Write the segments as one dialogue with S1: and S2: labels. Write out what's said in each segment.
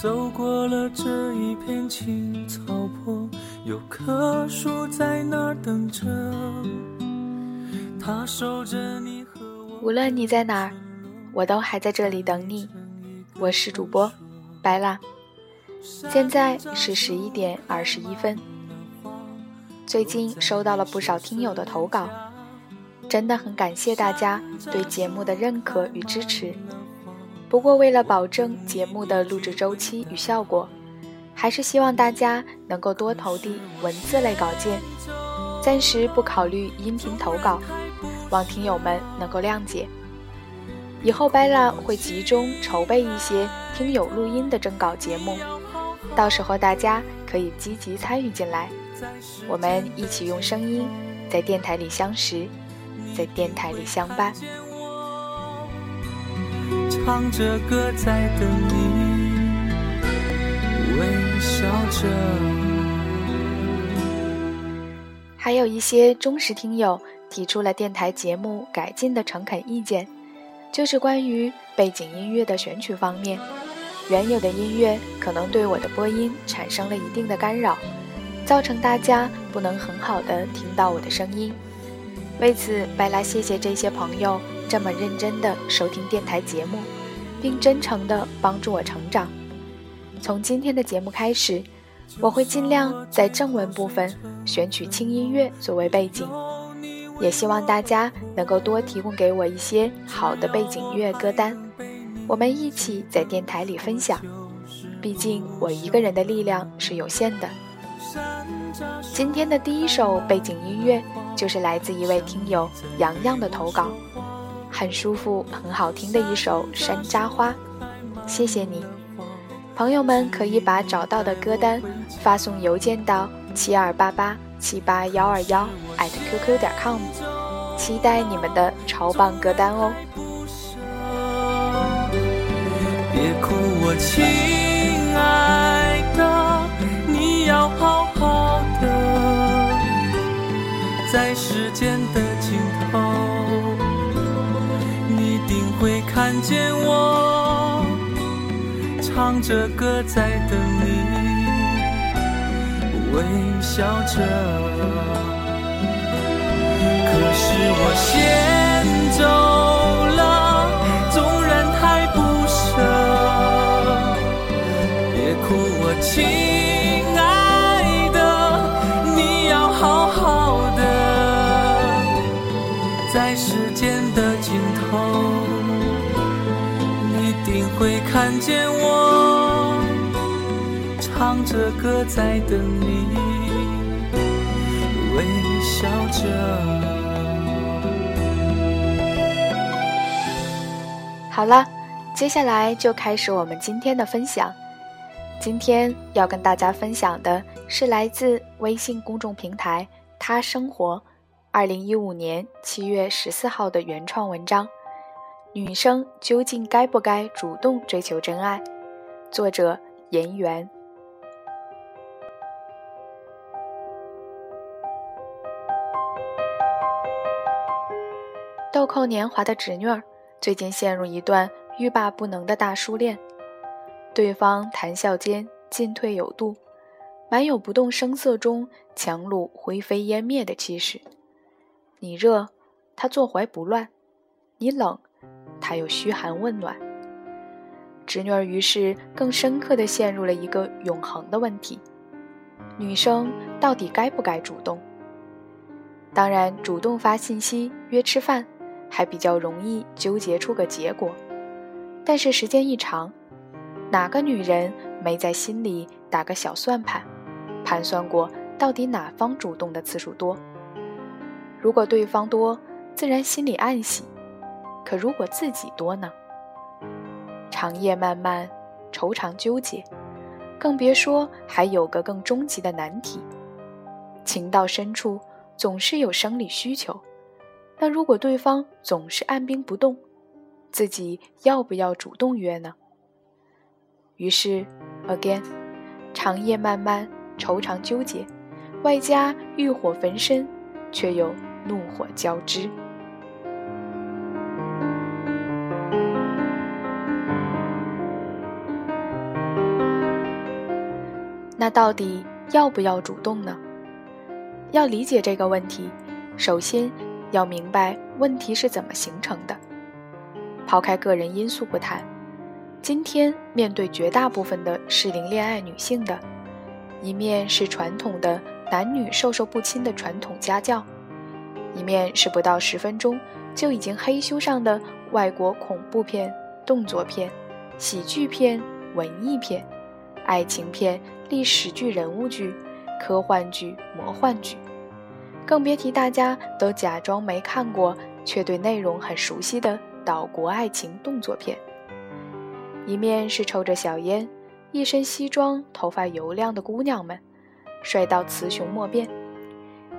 S1: 走过了这一片青草坡，有棵树在那儿等着。它守着你和我。
S2: 无论你在哪儿，我都还在这里等你。我是主播白蜡，现在是十一点二十一分。最近收到了不少听友的投稿，真的很感谢大家对节目的认可与支持。不过，为了保证节目的录制周期与效果，还是希望大家能够多投递文字类稿件，暂时不考虑音频投稿，望听友们能够谅解。以后 Bella 会集中筹备一些听友录音的征稿节目，到时候大家可以积极参与进来，我们一起用声音在电台里相识，在电台里相伴。
S1: 唱着歌在等你，微笑着。
S2: 还有一些忠实听友提出了电台节目改进的诚恳意见，就是关于背景音乐的选取方面，原有的音乐可能对我的播音产生了一定的干扰，造成大家不能很好的听到我的声音。为此，拜拉谢谢这些朋友这么认真的收听电台节目，并真诚的帮助我成长。从今天的节目开始，我会尽量在正文部分选取轻音乐作为背景，也希望大家能够多提供给我一些好的背景音乐歌单，我们一起在电台里分享。毕竟我一个人的力量是有限的。今天的第一首背景音乐就是来自一位听友洋洋的投稿，很舒服、很好听的一首《山楂花》，谢谢你。朋友们可以把找到的歌单发送邮件到七二八八七八幺二幺 @QQ 点 com，期待你们的超棒歌单哦。
S1: 别哭，我亲爱的，你要好好的，在时间看见我，唱着歌在等你，微笑着。可是我先走看见我，唱着歌在等你，微笑着。
S2: 好了，接下来就开始我们今天的分享。今天要跟大家分享的是来自微信公众平台“他生活”，二零一五年七月十四号的原创文章《女生究竟该不该主动追求真爱》，作者颜媛。豆蔻年华的侄女儿最近陷入一段欲罢不能的大叔恋。对方谈笑间进退有度，满有不动声色中强弩灰飞烟灭的气势。你热，他坐怀不乱；你冷，他又嘘寒问暖。侄女儿于是更深刻地陷入了一个永恒的问题：女生到底该不该主动？当然，主动发信息约吃饭，还比较容易纠结出个结果。但是时间一长，哪个女人没在心里打个小算盘，盘算过到底哪方主动的次数多？如果对方多，自然心里暗喜；可如果自己多呢？长夜漫漫，愁肠纠结，更别说还有个更终极的难题：情到深处总是有生理需求。那如果对方总是按兵不动，自己要不要主动约呢？于是，again，长夜漫漫，愁肠纠结，外加欲火焚身，却又怒火交织。那到底要不要主动呢？要理解这个问题，首先要明白问题是怎么形成的。抛开个人因素不谈，今天面对绝大部分的适龄恋爱女性的，一面是传统的男女授受不亲的传统家教，一面是不到十分钟就已经黑修上的外国恐怖片、动作片、喜剧片、文艺片、爱情片、历史剧、人物剧。科幻剧、魔幻剧，更别提大家都假装没看过却对内容很熟悉的岛国爱情动作片。一面是抽着小烟、一身西装、头发油亮的姑娘们，帅到雌雄莫辨；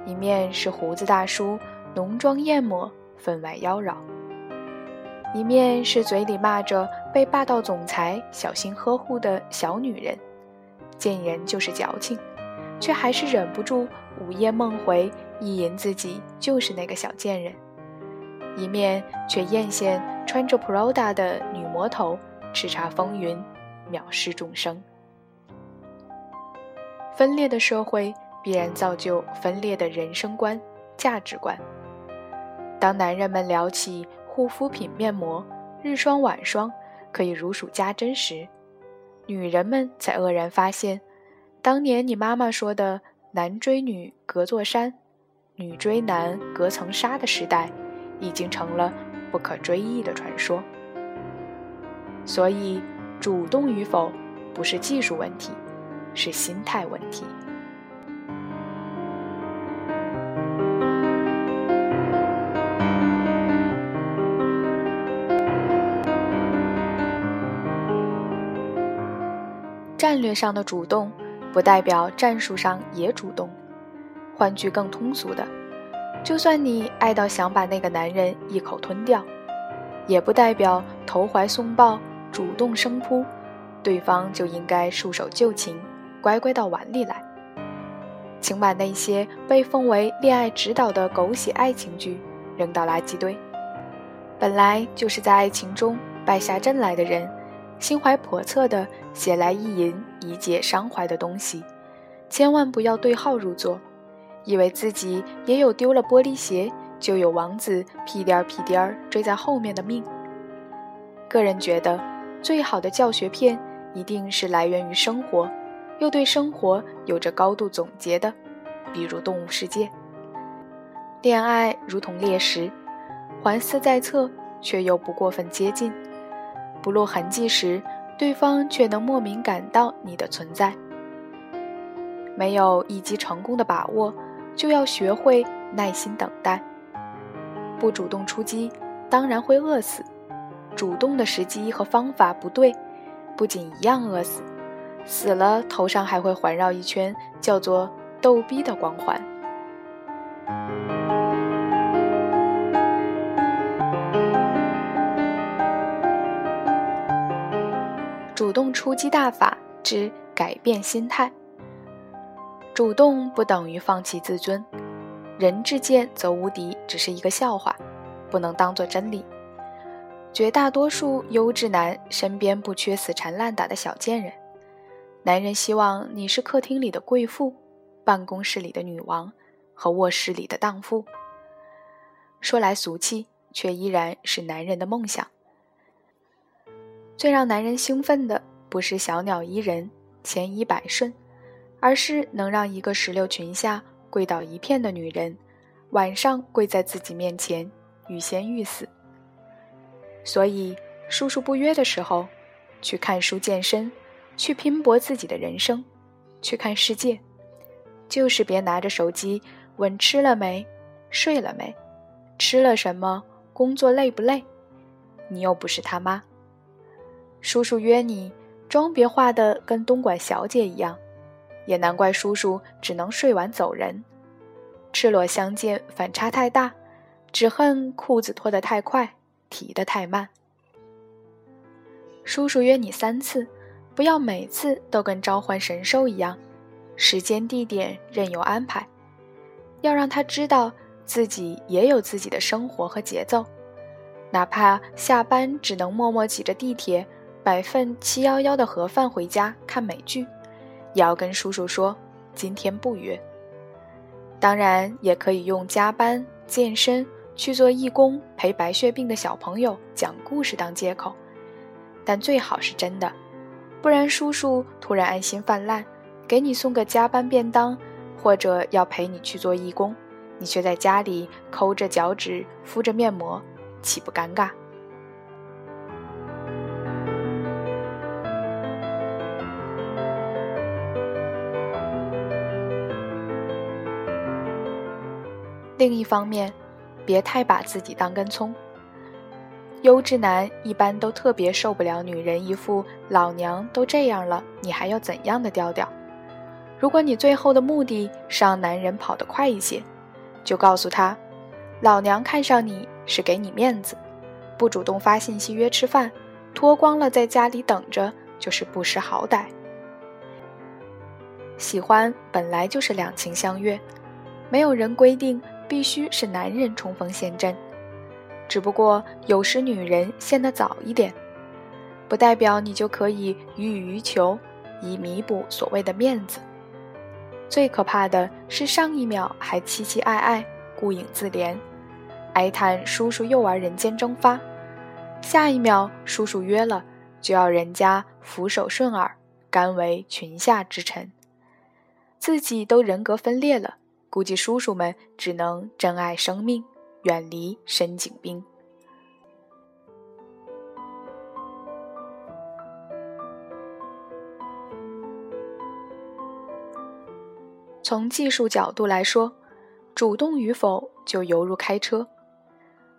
S2: 一面是胡子大叔浓妆艳抹、分外妖娆；一面是嘴里骂着被霸道总裁小心呵护的小女人，见人就是矫情。却还是忍不住午夜梦回，意淫自己就是那个小贱人；一面却艳羡穿着 Prada 的女魔头，叱咤风云，藐视众生。分裂的社会必然造就分裂的人生观、价值观。当男人们聊起护肤品、面膜、日霜、晚霜可以如数家珍时，女人们才愕然发现。当年你妈妈说的“男追女隔座山，女追男隔层纱”的时代，已经成了不可追忆的传说。所以，主动与否不是技术问题，是心态问题。战略上的主动。不代表战术上也主动。换句更通俗的，就算你爱到想把那个男人一口吞掉，也不代表投怀送抱、主动生扑，对方就应该束手就擒、乖乖到碗里来。请把那些被奉为恋爱指导的狗血爱情剧扔到垃圾堆。本来就是在爱情中败下阵来的人。心怀叵测的写来意淫以解伤怀的东西，千万不要对号入座，以为自己也有丢了玻璃鞋就有王子屁颠儿屁颠儿追在后面的命。个人觉得，最好的教学片一定是来源于生活，又对生活有着高度总结的，比如《动物世界》。恋爱如同猎食，环伺在侧，却又不过分接近。不露痕迹时，对方却能莫名感到你的存在。没有一击成功的把握，就要学会耐心等待。不主动出击，当然会饿死；主动的时机和方法不对，不仅一样饿死，死了头上还会环绕一圈叫做“逗逼”的光环。主动出击大法之改变心态。主动不等于放弃自尊，人至贱则无敌只是一个笑话，不能当做真理。绝大多数优质男身边不缺死缠烂打的小贱人，男人希望你是客厅里的贵妇，办公室里的女王和卧室里的荡妇。说来俗气，却依然是男人的梦想。最让男人兴奋的不是小鸟依人、千依百顺，而是能让一个石榴裙下跪倒一片的女人，晚上跪在自己面前欲仙欲死。所以，叔叔不约的时候，去看书、健身，去拼搏自己的人生，去看世界，就是别拿着手机问吃了没、睡了没、吃了什么、工作累不累，你又不是他妈。叔叔约你，妆别化的跟东莞小姐一样，也难怪叔叔只能睡完走人。赤裸相见反差太大，只恨裤子脱得太快，提得太慢。叔叔约你三次，不要每次都跟召唤神兽一样，时间地点任由安排，要让他知道自己也有自己的生活和节奏，哪怕下班只能默默挤着地铁。买份七幺幺的盒饭回家看美剧，也要跟叔叔说今天不约。当然，也可以用加班、健身、去做义工、陪白血病的小朋友讲故事当借口，但最好是真的，不然叔叔突然爱心泛滥，给你送个加班便当，或者要陪你去做义工，你却在家里抠着脚趾、敷着面膜，岂不尴尬？另一方面，别太把自己当根葱。优质男一般都特别受不了女人一副老娘都这样了，你还要怎样的调调。如果你最后的目的是让男人跑得快一些，就告诉他，老娘看上你是给你面子，不主动发信息约吃饭，脱光了在家里等着就是不识好歹。喜欢本来就是两情相悦，没有人规定。必须是男人冲锋陷阵，只不过有时女人陷得早一点，不代表你就可以予以于求，以弥补所谓的面子。最可怕的是上一秒还期期爱爱、顾影自怜，哀叹叔叔又玩人间蒸发，下一秒叔叔约了，就要人家俯首顺耳，甘为裙下之臣，自己都人格分裂了。估计叔叔们只能珍爱生命，远离深井冰。从技术角度来说，主动与否就犹如开车，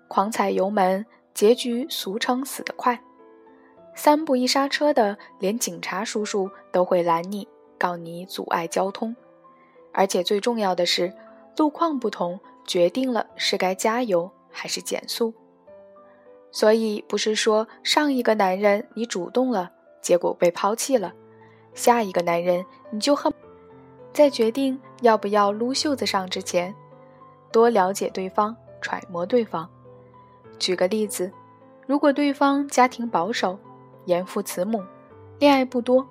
S2: 狂踩油门，结局俗称死得快。三步一刹车的，连警察叔叔都会拦你，告你阻碍交通。而且最重要的是，路况不同，决定了是该加油还是减速。所以不是说上一个男人你主动了，结果被抛弃了，下一个男人你就恨。在决定要不要撸袖子上之前，多了解对方，揣摩对方。举个例子，如果对方家庭保守，严父慈母，恋爱不多，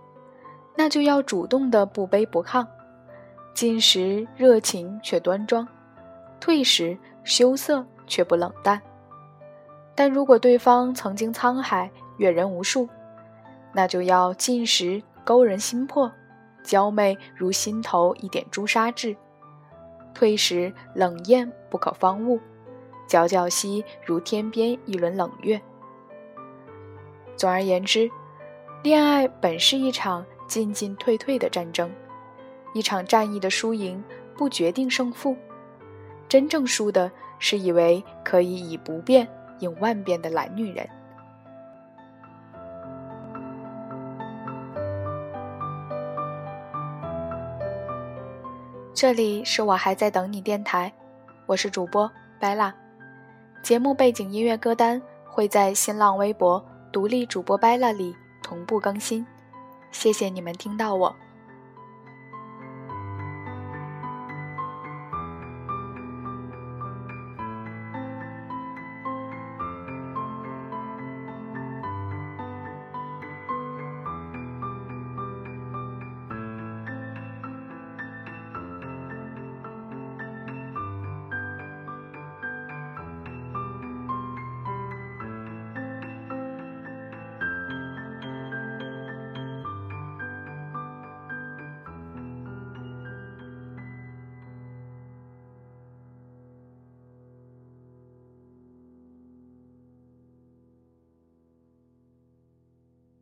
S2: 那就要主动的不卑不亢。进时热情却端庄，退时羞涩却不冷淡。但如果对方曾经沧海阅人无数，那就要进时勾人心魄，娇媚如心头一点朱砂痣；退时冷艳不可方物，皎皎兮如天边一轮冷月。总而言之，恋爱本是一场进进退退的战争。一场战役的输赢不决定胜负，真正输的是以为可以以不变应万变的懒女人。这里是我还在等你电台，我是主播白蜡。节目背景音乐歌单会在新浪微博独立主播白蜡里同步更新。谢谢你们听到我。